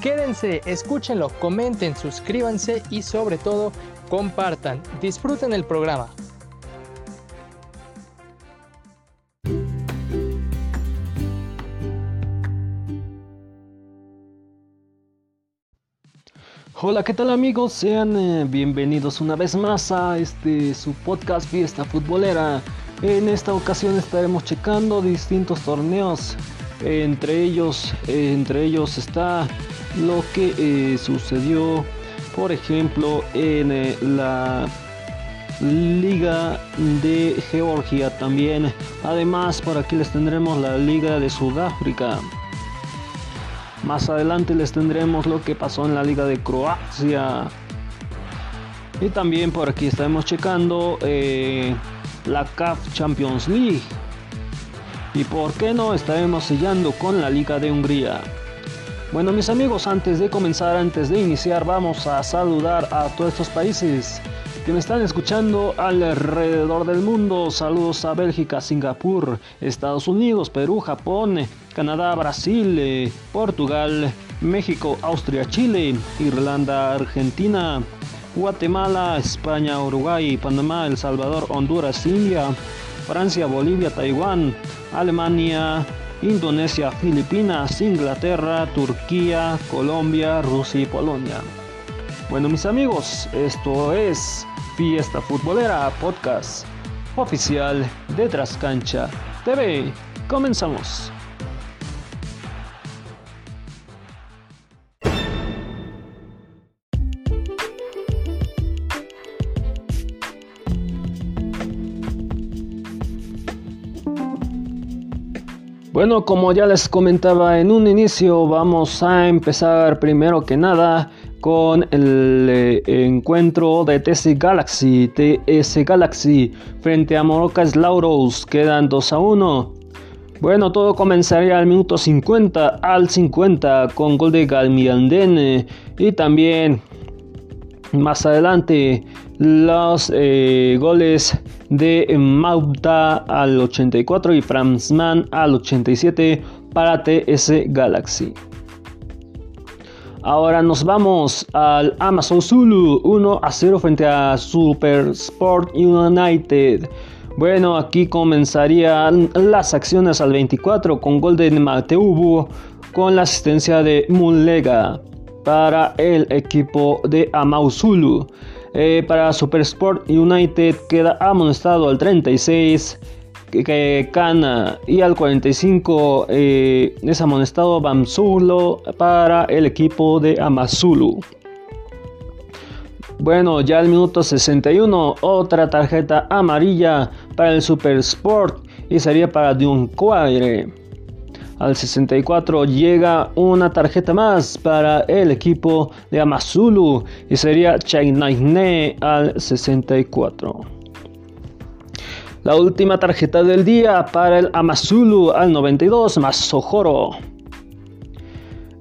Quédense, escúchenlo, comenten, suscríbanse y sobre todo compartan. Disfruten el programa. Hola, ¿qué tal amigos? Sean eh, bienvenidos una vez más a este su podcast Fiesta Futbolera. En esta ocasión estaremos checando distintos torneos. Entre ellos, entre ellos está lo que eh, sucedió, por ejemplo, en eh, la Liga de Georgia también. Además, por aquí les tendremos la Liga de Sudáfrica. Más adelante les tendremos lo que pasó en la Liga de Croacia. Y también por aquí estaremos checando eh, la CAF Champions League. Y por qué no estaremos sellando con la Liga de Hungría. Bueno mis amigos, antes de comenzar, antes de iniciar, vamos a saludar a todos estos países que me están escuchando alrededor del mundo. Saludos a Bélgica, Singapur, Estados Unidos, Perú, Japón, Canadá, Brasil, Portugal, México, Austria, Chile, Irlanda, Argentina, Guatemala, España, Uruguay, Panamá, El Salvador, Honduras, India, Francia, Bolivia, Taiwán, Alemania, Indonesia, Filipinas, Inglaterra, Turquía, Colombia, Rusia y Polonia. Bueno mis amigos, esto es Fiesta Futbolera Podcast oficial de Trascancha TV. Comenzamos. Bueno, como ya les comentaba en un inicio, vamos a empezar primero que nada con el eh, encuentro de TS Galaxy, TS Galaxy frente a Morocas Lauros, quedan 2 a 1. Bueno, todo comenzaría al minuto 50 al 50 con gol de Galmiandene y también más adelante los eh, goles de Mauta al 84 y Franzman al 87 para TS Galaxy. Ahora nos vamos al Amazon Zulu 1 a 0 frente a Super Sport United. Bueno, aquí comenzarían las acciones al 24 con gol de Mateubu con la asistencia de Mulega para el equipo de Amauzulu. Eh, para Super Sport United queda amonestado al 36 que Cana y al 45 eh, es amonestado Bamzulo para el equipo de Amazulu. Bueno, ya al minuto 61 otra tarjeta amarilla para el Super Sport y sería para Dunquire. Al 64 llega una tarjeta más para el equipo de Amazulu y sería Chainaine al 64. La última tarjeta del día para el Amazulu al 92 Masojoro.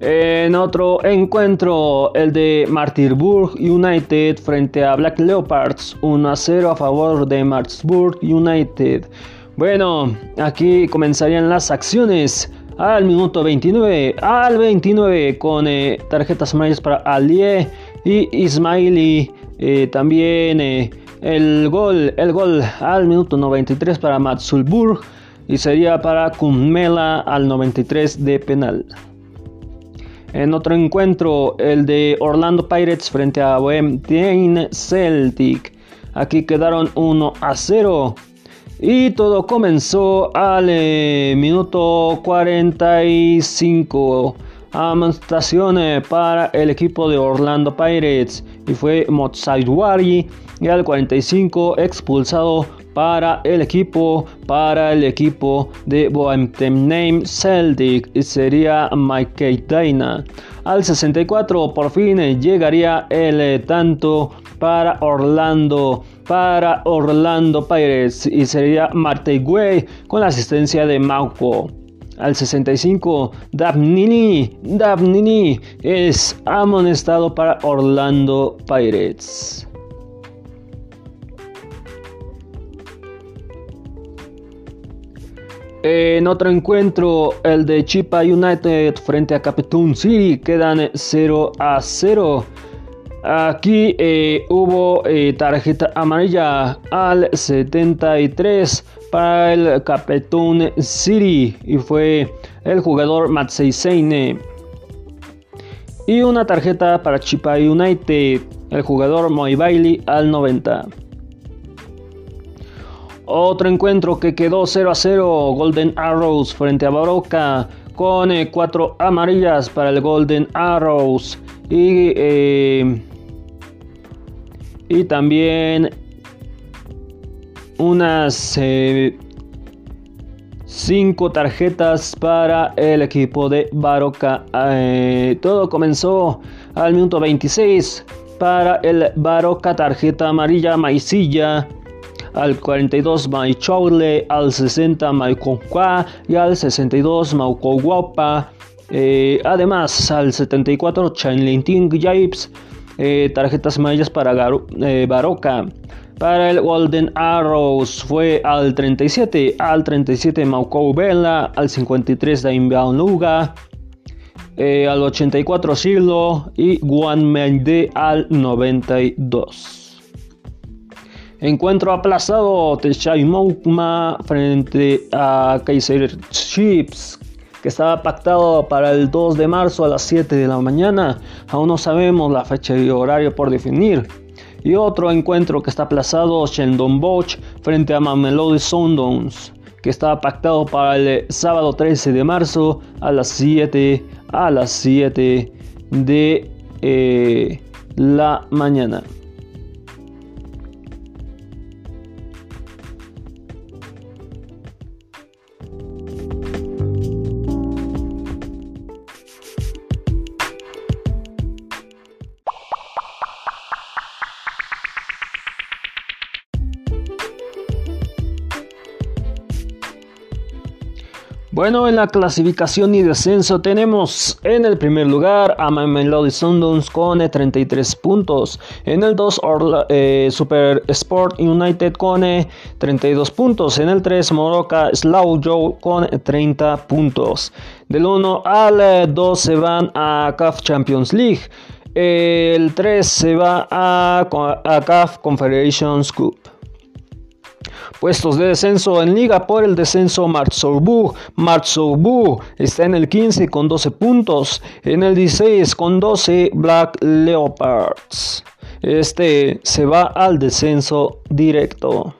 En otro encuentro, el de Martirburg United frente a Black Leopards, 1 a 0 a favor de Martinsburg United. Bueno, aquí comenzarían las acciones al minuto 29, al 29 con eh, tarjetas amarillas para Alie y Ismaili. Eh, también eh, el gol, el gol al minuto 93 para Matsulburg y sería para Kumela al 93 de penal. En otro encuentro, el de Orlando Pirates frente a Bohem Celtic. Aquí quedaron 1 a 0. Y todo comenzó al eh, minuto 45. Amonestación para el equipo de Orlando Pirates. Y fue Motsaidwari. Y al 45 expulsado para el equipo para el equipo de Bohemian Name Celtic y sería Mike Dana. Al 64 por fin llegaría el tanto para Orlando para Orlando Pirates y sería Marte Güey con la asistencia de Mauco. Al 65, Dabnini, Dabnini es amonestado para Orlando Pirates. En otro encuentro, el de Chipa United frente a Capitún City quedan 0 a 0. Aquí eh, hubo eh, tarjeta amarilla al 73 para el Capetón City y fue el jugador Matsei Seine. Y una tarjeta para Chipa United, el jugador Moy Bailey al 90. Otro encuentro que quedó 0 a 0, Golden Arrows frente a Baroca con 4 eh, amarillas para el Golden Arrows. Y y también unas 5 eh, tarjetas para el equipo de Baroca. Eh, todo comenzó al minuto 26 para el Baroca tarjeta amarilla Maicilla. Al 42 Maichoule, al 60 Maiconqua y al 62 Maucoguapa. Eh, además, al 74 Chenlinting Japes eh, tarjetas amarillas para eh, Baroca. Para el Golden Arrows fue al 37, al 37 Mauco Vela, al 53 Daimbaon Luga, eh, al 84 Silo y Guan Mende al 92. Encuentro aplazado Techai Moukma frente a Kaiser Chips que estaba pactado para el 2 de marzo a las 7 de la mañana. Aún no sabemos la fecha y horario por definir. Y otro encuentro que está aplazado, Sheldon Bosch frente a Mamelody Sundowns, que estaba pactado para el sábado 13 de marzo a las 7 a las 7 de eh, la mañana. Bueno, en la clasificación y descenso tenemos en el primer lugar a Melody Sundowns con 33 puntos. En el 2 eh, Super Sport United con 32 puntos. En el 3 Moroca Slow Joe con 30 puntos. Del 1 al 2 se van a CAF Champions League. El 3 se va a, a CAF Confederations Cup. Puestos de descenso en liga por el descenso Marzoubu. Marzoubu está en el 15 con 12 puntos. En el 16 con 12 Black Leopards. Este se va al descenso directo.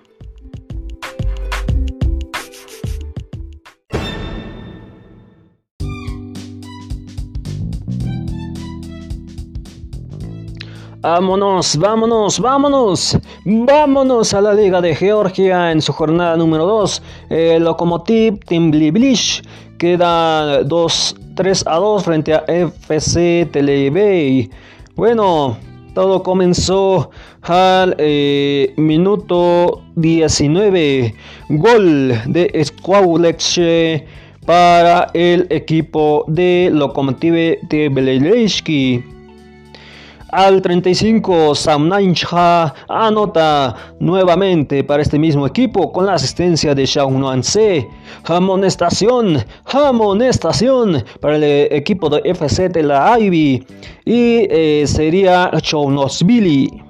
Vámonos, vámonos, vámonos. Vámonos a la Liga de Georgia en su jornada número 2. El Lokomotiv Timbliblish queda 2, 3 a 2 frente a FC Telebey. Bueno, todo comenzó al eh, minuto 19. Gol de Skławlecze para el equipo de Lokomotiv Tbilisi. Al 35, Samnaincha anota nuevamente para este mismo equipo con la asistencia de Shaunanse. Amonestación, amonestación para el equipo de FC de la Ivy y eh, sería Chaunosvili.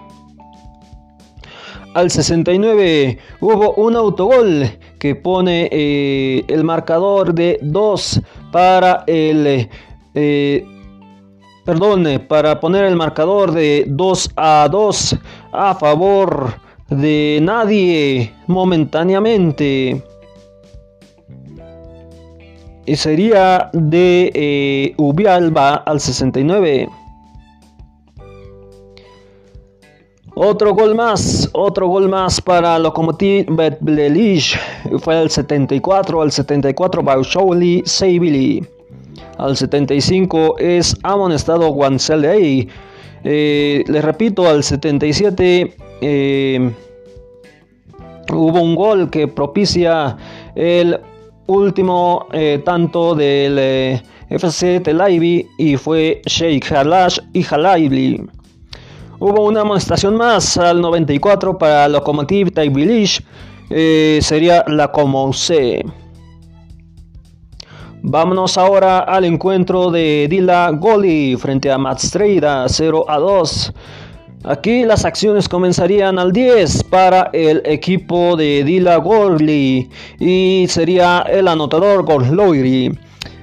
Al 69 hubo un autogol que pone eh, el marcador de 2 para el eh, perdone, para poner el marcador de 2 a 2 a favor de nadie momentáneamente. Y sería de eh, Ubialba al 69. Otro gol más, otro gol más para Lokomotiv Betblelish. Fue el 74 al 74 Baushouli Seibili. Al 75 es amonestado Wanseley. Eh, les repito, al 77 eh, hubo un gol que propicia el último eh, tanto del eh, FC Tel y fue Sheikh Halash y Halaibli. Hubo una amonestación más al 94 para Lokomotiv Tbilisi, sería la Comouse. Vámonos ahora al encuentro de Dila Goli frente a Matstreida 0 a 2. Aquí las acciones comenzarían al 10 para el equipo de Dila Gorli y sería el anotador Gorloiri.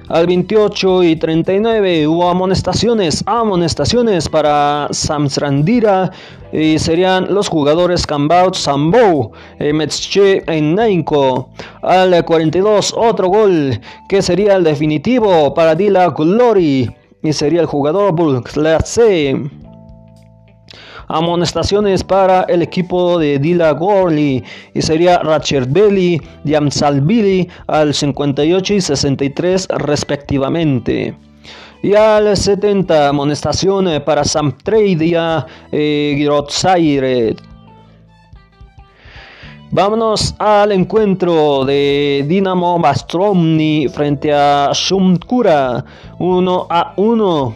Al 28 y 39 hubo amonestaciones, amonestaciones para Samsrandira y serían los jugadores Cambaut Sambo, eh, Metzche en Nainko. Al 42 otro gol que sería el definitivo para Dila Glory y sería el jugador Bulklace. Amonestaciones para el equipo de Dila Gorli y sería y Amsalvili al 58 y 63 respectivamente. Y al 70 amonestación para Samtreidia eh, Girotzaire. Vámonos al encuentro de Dinamo Bastromni frente a Shumkura 1 a 1.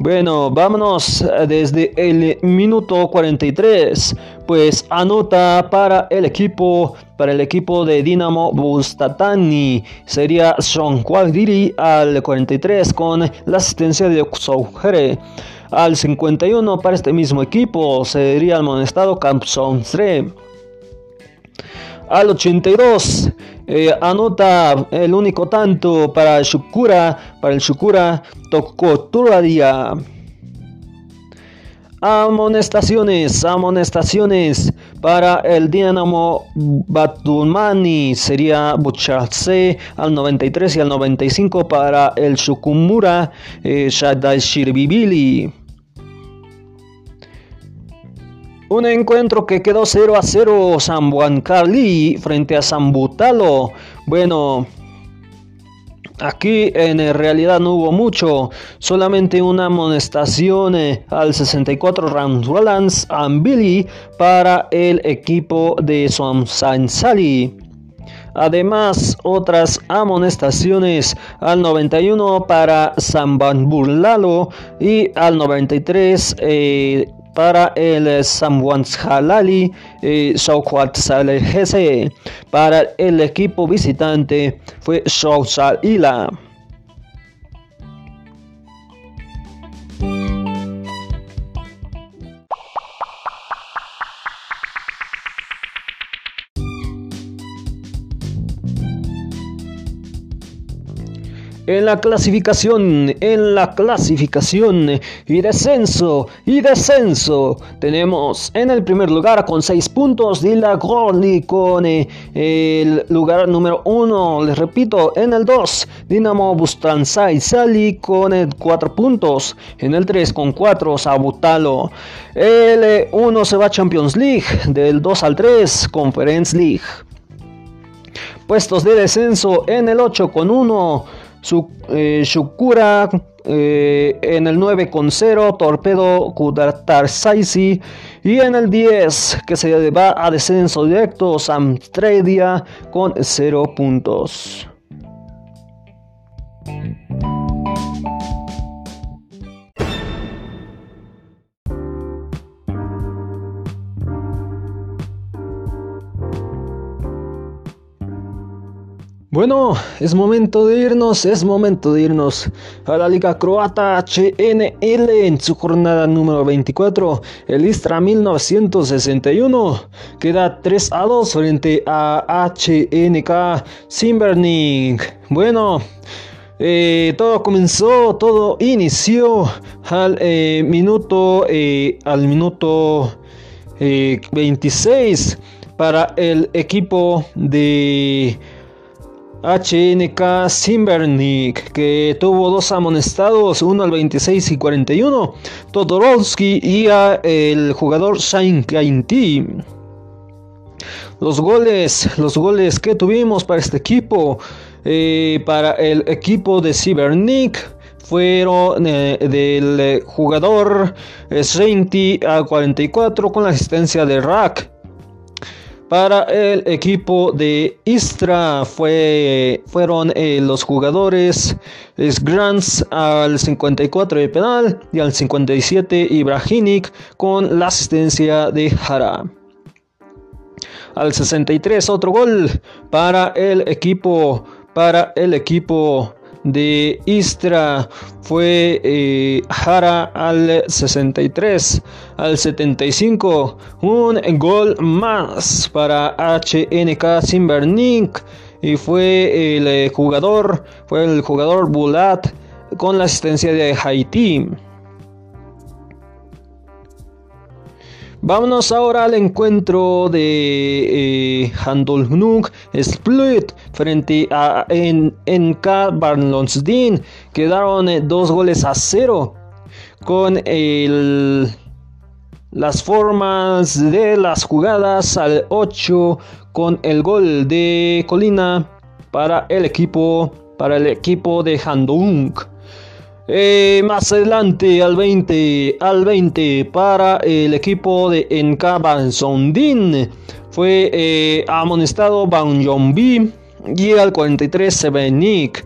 Bueno, vámonos desde el minuto 43, pues anota para el equipo, para el equipo de Dinamo Bustatani, sería Son Quadiri al 43 con la asistencia de Oxogere. Al 51 para este mismo equipo sería el monestado Campsonsre. Al 82 eh, anota el único tanto para Shukura, para el Shukura Tokoturadia. Amonestaciones, amonestaciones para el Dinamo Batumani sería Bucharse al 93 y al 95 para el Shukumura eh, Shadaishiribili. Un encuentro que quedó 0 a 0 San Juan frente a San Butalo. Bueno, aquí en realidad no hubo mucho, solamente una amonestación eh, al 64 Rams Rollins Billy para el equipo de San Sali. Además, otras amonestaciones al 91 para San Burlalo y al 93 eh, para el Samwanshalali eh, Salehese. Para el equipo visitante fue Ila. En la clasificación, en la clasificación y descenso, y descenso, tenemos en el primer lugar con 6 puntos Dila Gorli con eh, el lugar número 1, les repito, en el 2 Dinamo Bustansai Sali con 4 eh, puntos, en el 3 con 4 Sabutalo, el 1 eh, se va a Champions League, del 2 al 3 Conference League. Puestos de descenso en el 8 con 1 su, eh, Shukura eh, en el 9 con 0, Torpedo Kudatar Saisi y en el 10 que se va a descenso directo Samtredia con 0 puntos. Bueno, es momento de irnos, es momento de irnos a la Liga Croata HNL en su jornada número 24. El Istra 1961 queda 3 a 2 frente a HNK Simbernik. Bueno, eh, todo comenzó, todo inició al eh, minuto, eh, al minuto 26 para el equipo de HNK Simbernik, que tuvo dos amonestados, uno al 26 y 41, Todorovsky y el jugador Shine Los goles, los goles que tuvimos para este equipo Eh, para el equipo de Cybernic fueron eh, del jugador Sreinti a 44 con la asistencia de Rack. Para el equipo de Istra fue, fueron eh, los jugadores Grants al 54 de penal y al 57 Ibrahimic con la asistencia de Jara. Al 63 otro gol para el equipo para el equipo de Istra fue eh, Jara al 63, al 75, un gol más para HNK Simbernik y fue el jugador, fue el jugador Bulat con la asistencia de Haití. Vámonos ahora al encuentro de eh, Split frente a en, NK Barnlonsdin. Quedaron eh, dos goles a cero con el, las formas de las jugadas al 8 con el gol de Colina para el equipo para el equipo de Handung. Eh, más adelante al 20, al 20 para el equipo de Sondin fue eh, amonestado Ban B y al 43 Sevenik.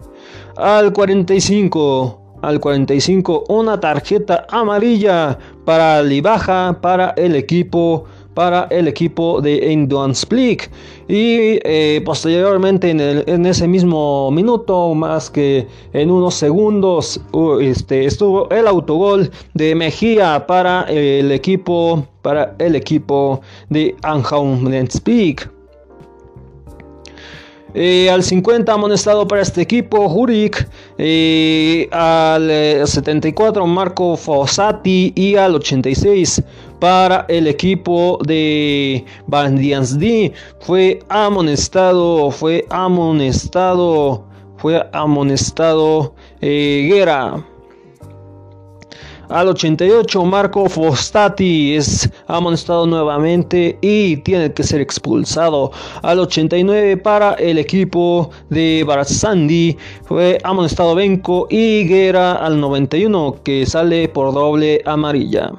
Al 45, al 45 una tarjeta amarilla para Libaja para el equipo para el equipo de Indian Split y eh, posteriormente en, ese mismo minuto más que en unos segundos este, estuvo el autogol de Mejía para el equipo para el equipo de Anjaum Speak eh, al 50 amonestado para este equipo Jurik. Eh, al 74 eh, Marco Fossati. Y al 86 para el equipo de D Fue amonestado. Fue amonestado. Fue amonestado Guerra. Al 88 Marco Fostati es amonestado nuevamente y tiene que ser expulsado. Al 89 para el equipo de Baratsandi fue amonestado Benko y Guerra al 91 que sale por doble amarilla.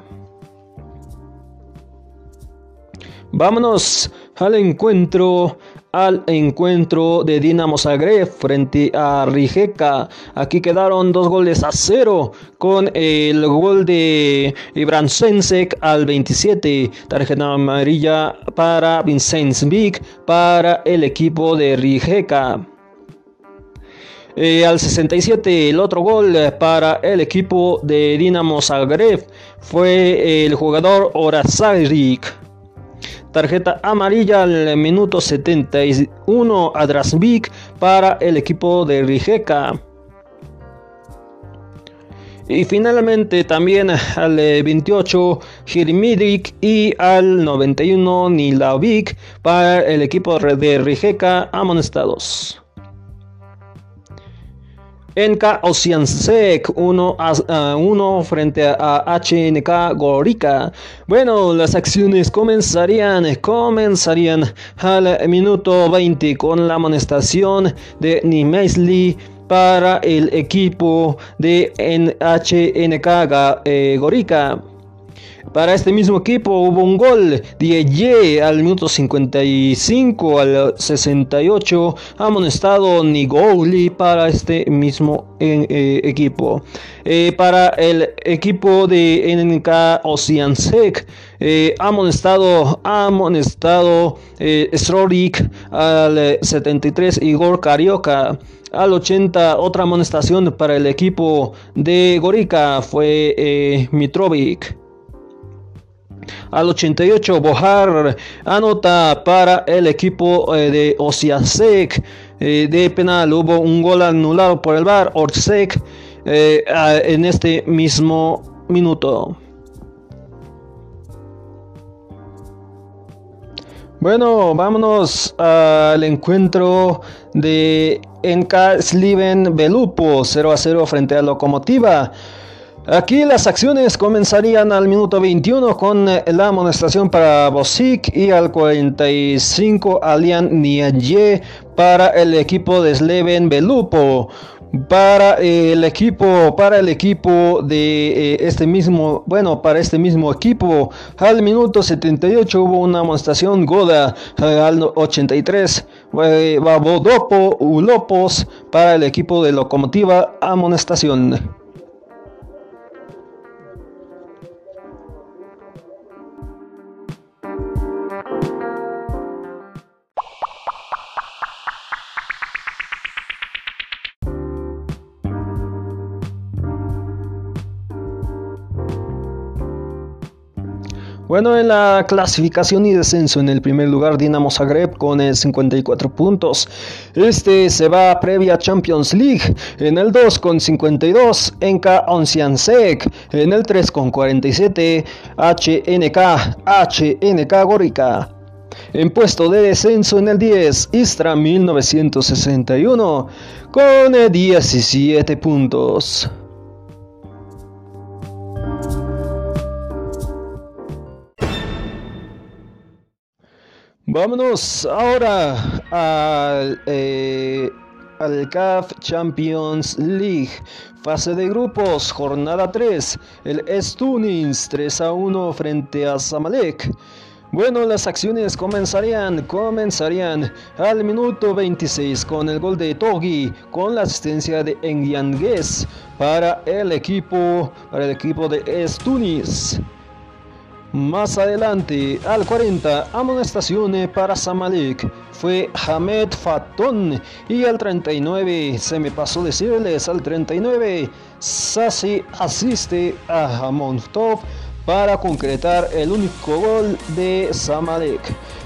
Vámonos al encuentro al encuentro de Dinamo Zagreb frente a Rijeka. Aquí quedaron dos goles a cero con el gol de Ibran Sensek al 27. Tarjeta amarilla para Vincent Vic para el equipo de Rijeka. Eh, al 67 el otro gol para el equipo de Dinamo Zagreb fue el jugador Orazarik. Tarjeta amarilla al minuto 71 a Drasvik para el equipo de Rijeka. Y finalmente también al 28 Jirmidik y al 91 Nilavik para el equipo de Rijeka amonestados. NK Oceansec 1 a 1 frente a HNK Gorica. Bueno, las acciones comenzarían, comenzarían al minuto 20 con la amonestación de Nimesli para el equipo de HNK eh, Gorica. Para este mismo equipo hubo un gol de al minuto 55 al 68 amonestado Nigoli para este mismo eh, equipo. Eh, para el equipo de NK Oceansec eh, amonestado amonestado eh, Strorik al 73 Igor Carioca al 80 otra amonestación para el equipo de Gorica fue Mitrovic. Al 88 Bojar anota para el equipo eh, de Osiasek. Eh, de penal hubo un gol anulado por el bar Orsek eh, en este mismo minuto. Bueno, vámonos al encuentro de Enka Sliven Belupo 0 a 0 frente a Locomotiva. Aquí las acciones comenzarían al minuto 21 con eh, la amonestación para Bosic y al 45 Alian Niaye para el equipo de Sleven Belupo. Para el equipo para el equipo de eh, este mismo bueno para este mismo equipo al minuto 78 hubo una amonestación Goda al 83 eh, Babodopo Ulopos para el equipo de Locomotiva amonestación Bueno, en la clasificación y descenso, en el primer lugar Dinamo Zagreb con 54 puntos. Este se va previa Champions League. En el 2 con 52, Enka Onsiansek. En el 3 con 47, HNK, HNK Gorica. En puesto de descenso en el 10, Istra 1961 con 17 puntos. Vámonos ahora al, eh, CAF Champions League. Fase de grupos, jornada 3. El Stunings 3 a 1 frente a Zamalek. Bueno, las acciones comenzarían, comenzarían al minuto 26 con el gol de Togi, con la asistencia de Engiangues para el equipo, para el equipo de Stunis. Más adelante, al 40, amonestaciones para Samalek. Fue Hamed Fatón y al 39, se me pasó decirles, al 39, Sasi asiste a Hamontov para concretar el único gol de Samalek.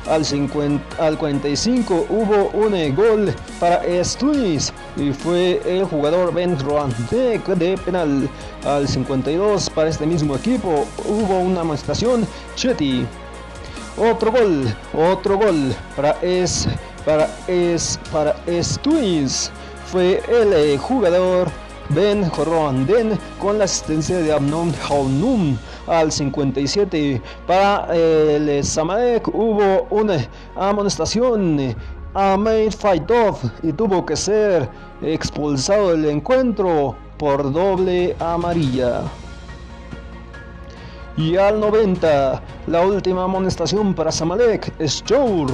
Al, 50, al 45 hubo un gol para Stunis y fue el jugador Ben Roandek de penal. Al 52 para este mismo equipo hubo una amonestación Chetty. Otro gol, otro gol para es para es para Stunis fue el jugador Ben Jorroanden con la asistencia de Amnon Haunum al 57. Para el Samadek hubo una amonestación a Made Off y tuvo que ser expulsado del encuentro por doble amarilla. Y al 90, la última amonestación para Samalek es Jour.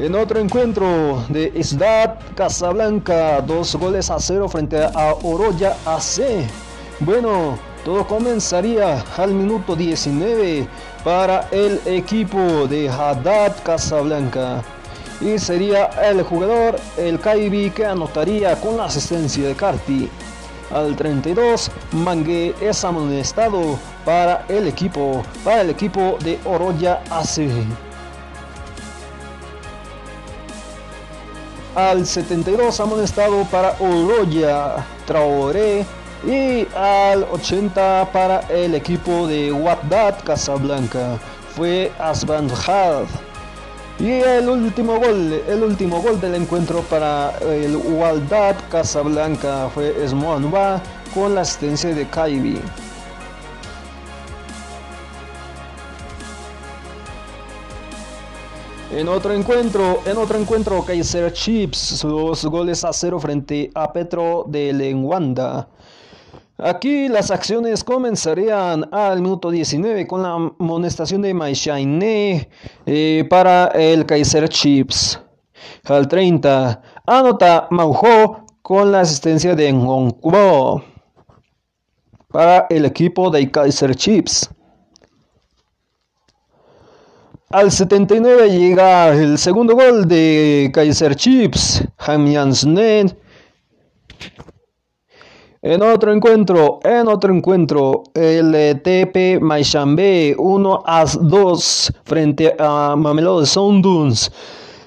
En otro encuentro de Isdat Casablanca, dos goles a cero frente a Oroya AC. Bueno, todo comenzaría al minuto 19 para el equipo de Haddad Casablanca. Y sería el jugador, el Kaibi, que anotaría con la asistencia de Carti. Al 32, Mangue es amonestado para el equipo, para el equipo de Oroya AC. Al 72 amonestado para Oroya Traoré y al 80 para el equipo de Wabdad Casablanca fue Asban Y el último gol, el último gol del encuentro para el Waldad Casablanca fue Esmoanba con la asistencia de Kaibi. En otro encuentro, en otro encuentro, Kaiser Chips, sus goles a cero frente a Petro de Lenguanda. Aquí las acciones comenzarían al minuto 19 con la amonestación de Maishaine eh, para el Kaiser Chips. Al 30, anota Maujo con la asistencia de Ngongbo para el equipo de Kaiser Chips. Al 79 llega el segundo gol de Kaiser Chiefs, Jansnen. En otro encuentro, en otro encuentro, el TP Maishambe 1 a 2 frente a Mamelodi Sundowns.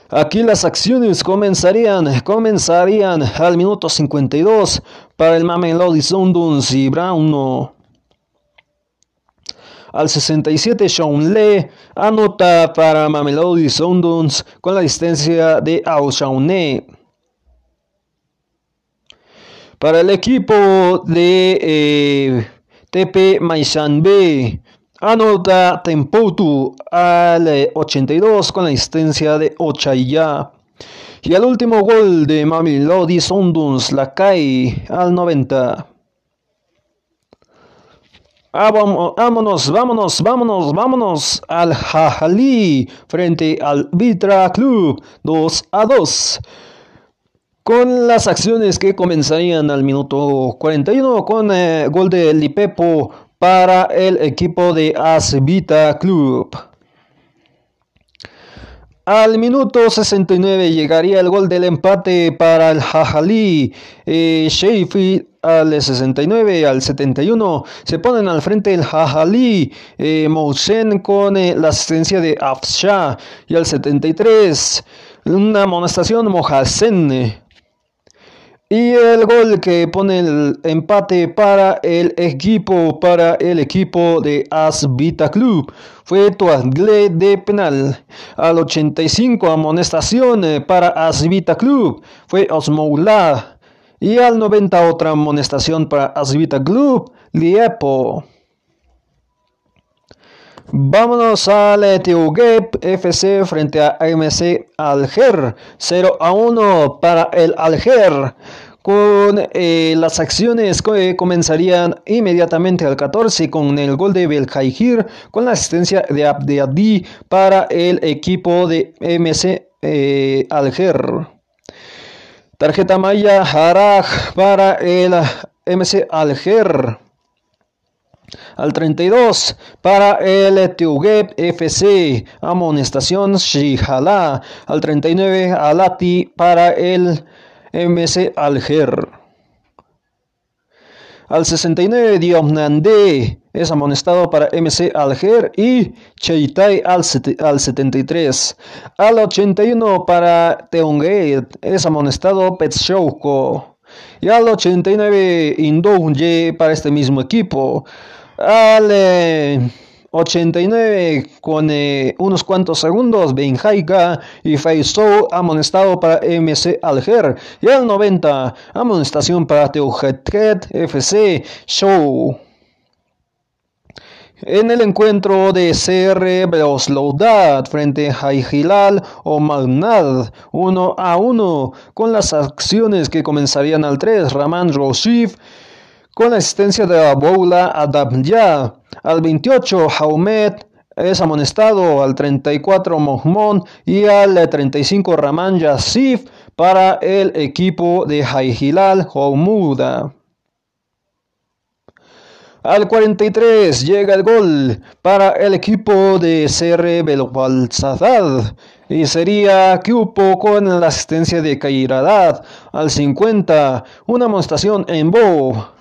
Aquí las acciones comenzarían, comenzarían al minuto 52 para el Mamelodi Sundowns y Brown al 67, Sean Lee anota para Mamelody Sundowns con la distancia de Auchaune. Para el equipo de eh, TP B anota Tempotu al 82 con la asistencia de Ochaya. Y el último gol de Mamelodi Sundowns la cae al 90. Ah, vámonos, vámonos, vámonos, vámonos al Jajali frente al Vitra Club 2 a 2. Con las acciones que comenzarían al minuto 41 con eh, gol de Lipepo para el equipo de Vita Club. Al minuto 69 llegaría el gol del empate para el Jajali. Eh, Sheffield al 69, al 71 se ponen al frente el Jajali, eh, Moussen con eh, la asistencia de Afsha y al 73 una amonestación Mohasen. Y el gol que pone el empate para el equipo, para el equipo de Asvita Club fue Toagle de penal. Al 85 amonestación eh, para Asvita Club fue Osmoula. Y al 90 otra amonestación para Asvita Club, Liepo. Vámonos al ETUGEP FC frente a AMC Alger. 0 a 1 para el Alger. Con eh, las acciones que comenzarían inmediatamente al 14 con el gol de Beljaigir con la asistencia de Abdeadi para el equipo de MC eh, Alger. Tarjeta Maya Haraj para el MC Alger. Al 32 para el Teugeb FC. Amonestación Shihala. Al 39 Alati para el MC Alger. Al 69 Diomnande es amonestado para MC Alger y Cheitai al, 73. Al 81 para Teungue es amonestado Petshouko. Y al 89 Indounye para este mismo equipo. Al 89 con eh, unos cuantos segundos, Benjaica y Faisou amonestado para MC Alger. Y al 90, amonestación para Teujetket FC Show. En el encuentro de CR Beosloudad frente a Hilal o Magnad 1 a 1 con las acciones que comenzarían al 3 Raman Roshif con la asistencia de Aboula Adabya. Al 28, Jaumet es amonestado. Al 34, Mohmon. Y al 35, Raman Yassif para el equipo de Haihilal Homuda. Al 43 llega el gol para el equipo de CR Belwalzadad y sería Cupo con la asistencia de Kairadad. Al 50 una amonestación en Bo.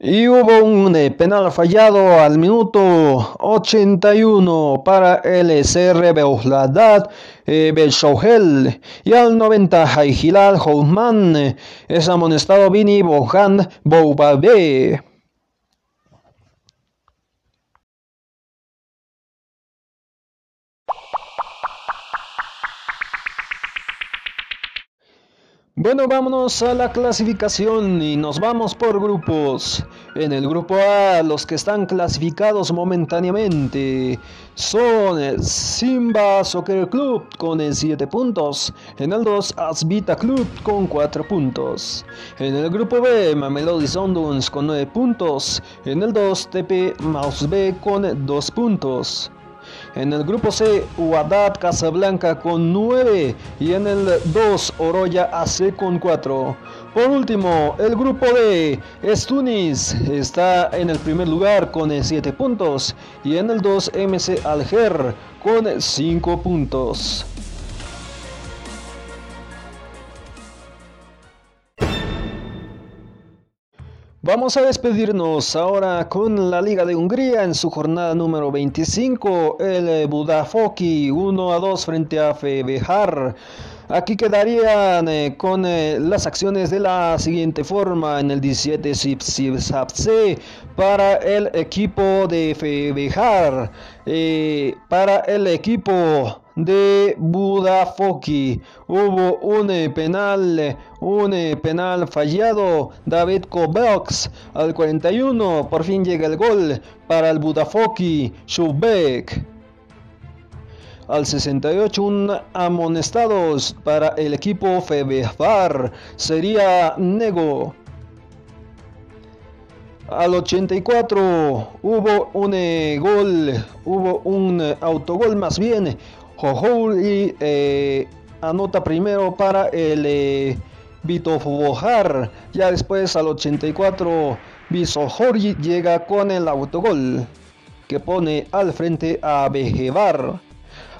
Y hubo un eh, penal fallado al minuto 81 para el SR Beohladat eh, Y al 90 Haijilal Houtman es amonestado Vini Bohan Boubabe. Bueno, vámonos a la clasificación y nos vamos por grupos. En el grupo A, los que están clasificados momentáneamente son Simba Soccer Club con 7 puntos. En el 2, Asbita Club con 4 puntos. En el grupo B, Mamelodi Sundowns con 9 puntos. En el 2, TP Mouse B con 2 puntos. En el grupo C, Uadat Casablanca con 9 y en el 2, Oroya AC con 4. Por último, el grupo D, Estunis está en el primer lugar con 7 puntos y en el 2, MC Alger con 5 puntos. Vamos a despedirnos ahora con la Liga de Hungría en su jornada número 25. El Budafoki 1 a 2 frente a Febejar. Aquí quedarían eh, con eh, las acciones de la siguiente forma en el 17 Sipsapse para el equipo de Febejar, eh, para el equipo de Budafoki hubo un penal, un penal fallado. David Kovacs al 41 por fin llega el gol para el Budafoki Shubek. Al 68 un amonestados para el equipo Febefar sería Nego. Al 84 hubo un eh, gol, hubo un autogol más bien. Jojouri eh, anota primero para el eh, Vito. Ya después al 84 Visohori llega con el autogol que pone al frente a Bejevar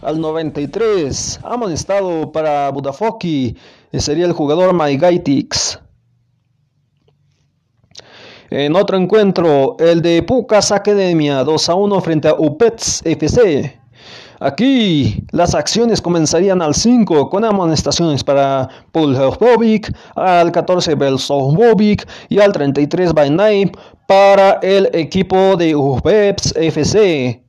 al 93. Amonestado para Budafoki. Sería el jugador Maigaitix. En otro encuentro, el de Pucas Academia 2 a 1 frente a UPETS FC. Aquí las acciones comenzarían al 5 con amonestaciones para Puljovic, al 14 Belsovovic y al 33 Bainay para el equipo de UPEPS FC.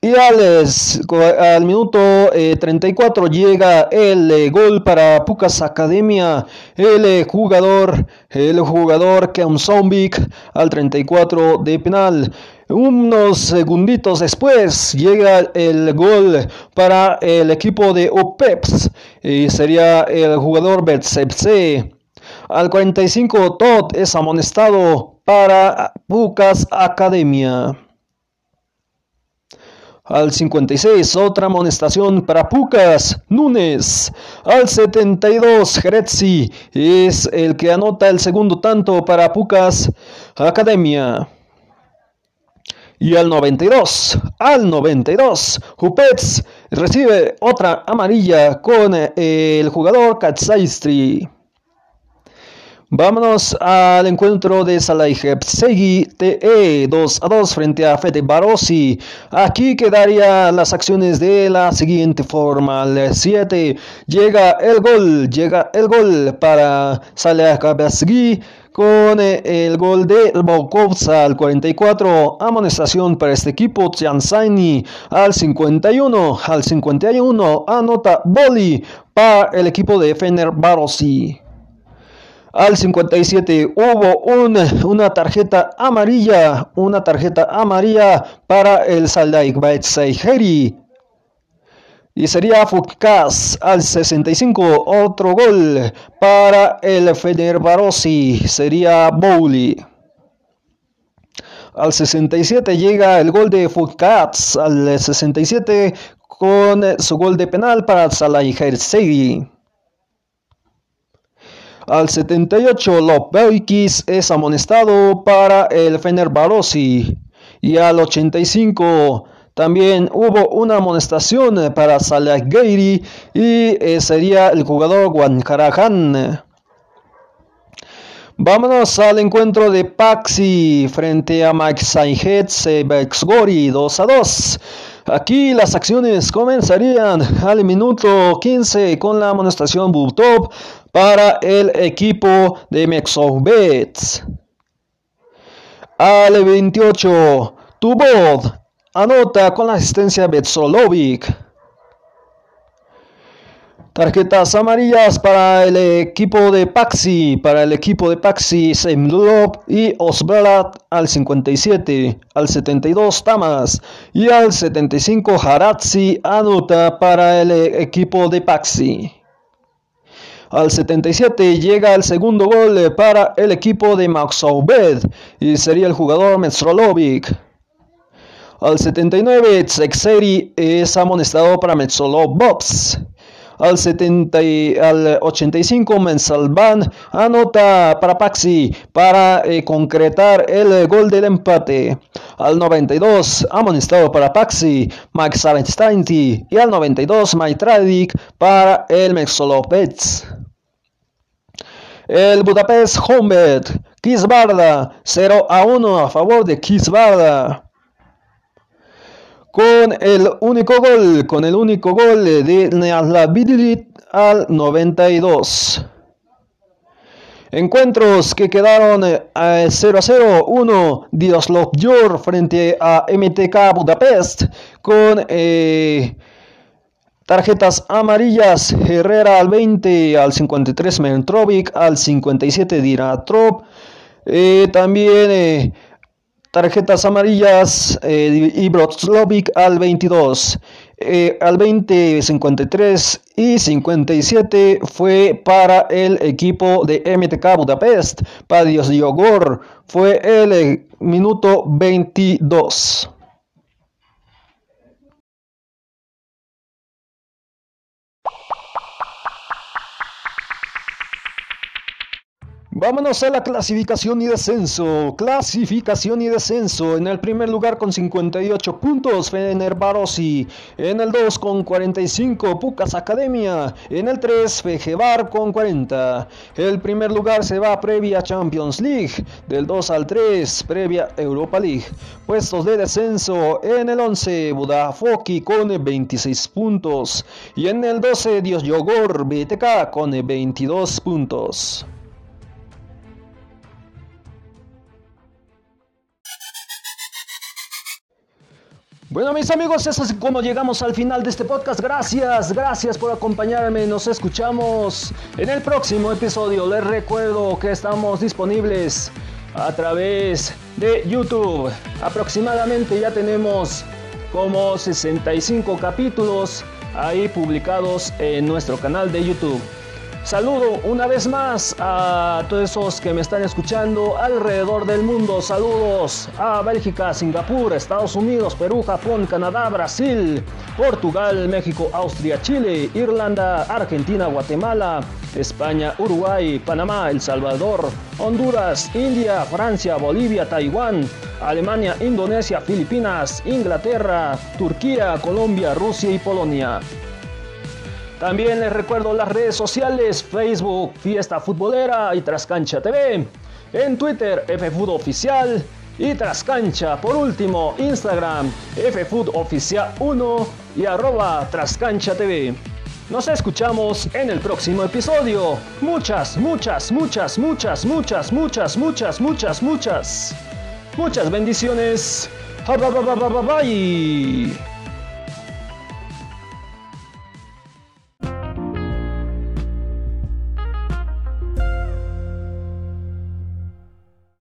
Y al, minuto 34 eh, llega el eh, gol para Pucas Academia. El eh, jugador, el jugador Keumzombic al 34 de penal. Unos segunditos después llega el gol para el equipo de OPEPS y sería el jugador Betsepse. Al 45 Todd es amonestado para Pucas Academia. Al 56, otra amonestación para Pucas Núñez. Al 72, Jerezzi es el que anota el segundo tanto para Pucas Academia. Y al 92, al 92, Jupets recibe otra amarilla con el jugador Katsaistri. Vámonos al encuentro de Salah TE 2 a 2 frente a Fede Barossi. Aquí quedarían las acciones de la siguiente forma. Al 7 llega el gol, llega el gol para Salah con el gol de Bokovsa al 44, amonestación para este equipo, Tianzaini al 51, al 51 anota Boli para el equipo de Fener Barossi. Al 57 hubo una tarjeta amarilla, una tarjeta amarilla para el Saldaik Baetsaiheri. Y sería Fukas al 65, otro gol para el Barossi, sería Bowley. Al 67 llega el gol de Fukas, al 67 con su gol de penal para Salah Hersegui. Al 78, Lopeikis es amonestado para el Fenerbahce. Y al 85, también hubo una amonestación para Salah y eh, sería el jugador Karajan. Vámonos al encuentro de Paxi frente a Mike Sainhetz Bexgori 2 a 2. Aquí las acciones comenzarían al minuto 15 con la amonestación Butop para el equipo de Mexobets. Al 28, Tubod anota con la asistencia Betsolovic. Tarjetas amarillas para el equipo de Paxi, para el equipo de Paxi, Semlov y Osblat al 57, al 72 Tamas y al 75 Haratzi anota para el equipo de Paxi. Al 77 llega el segundo gol para el equipo de Maxobed y sería el jugador Metrolovic. Al 79 Tsexeri es amonestado para Metsolov Bobs al, 70 al 85 Mensalvan anota para Paxi para eh, concretar el gol del empate. Al 92 amonestado para Paxi Max Arensteinti y al 92 Maitradic para el Mexolopets. El Budapest Hombet, Kisbarda 0 a 1 a favor de Kisbarda. con el único gol, con el único gol de Neaslavidilit al 92. Encuentros que quedaron 0 a 0. 1 Dioslov Jor frente a MTK Budapest con eh, tarjetas amarillas. Herrera al 20, al 53 Mentrovic, al 57 Diratrop. Eh, también eh, tarjetas amarillas eh, Ibrotslovic al 22. Eh, al 20, 53 y 57 fue para el equipo de MTK Budapest. Padios Yogor fue el eh, minuto 22. Vámonos a la clasificación y descenso. Clasificación y descenso. En el primer lugar con 58 puntos, Fenerbahce. En el 2 con 45, Pucas Academia. En el 3, Fejebar con 40. El primer lugar se va previa Champions League. Del 2 al 3, previa Europa League. Puestos de descenso. En el 11, Budafoki con 26 puntos. Y en el 12, Dios Yogor BTK con 22 puntos. Bueno mis amigos, eso es como llegamos al final de este podcast. Gracias, gracias por acompañarme. Nos escuchamos en el próximo episodio. Les recuerdo que estamos disponibles a través de YouTube. Aproximadamente ya tenemos como 65 capítulos ahí publicados en nuestro canal de YouTube. Saludo una vez más a todos esos que me están escuchando alrededor del mundo. Saludos a Bélgica, Singapur, Estados Unidos, Perú, Japón, Canadá, Brasil, Portugal, México, Austria, Chile, Irlanda, Argentina, Guatemala, España, Uruguay, Panamá, El Salvador, Honduras, India, Francia, Bolivia, Taiwán, Alemania, Indonesia, Filipinas, Inglaterra, Turquía, Colombia, Rusia y Polonia. También les recuerdo las redes sociales, Facebook, Fiesta Futbolera y Trascancha TV. En Twitter, FFood Oficial y Trascancha. Por último, Instagram, FFood Oficial 1 y arroba Trascancha TV. Nos escuchamos en el próximo episodio. Muchas, muchas, muchas, muchas, muchas, muchas, muchas, muchas, muchas. Muchas bendiciones. Bye.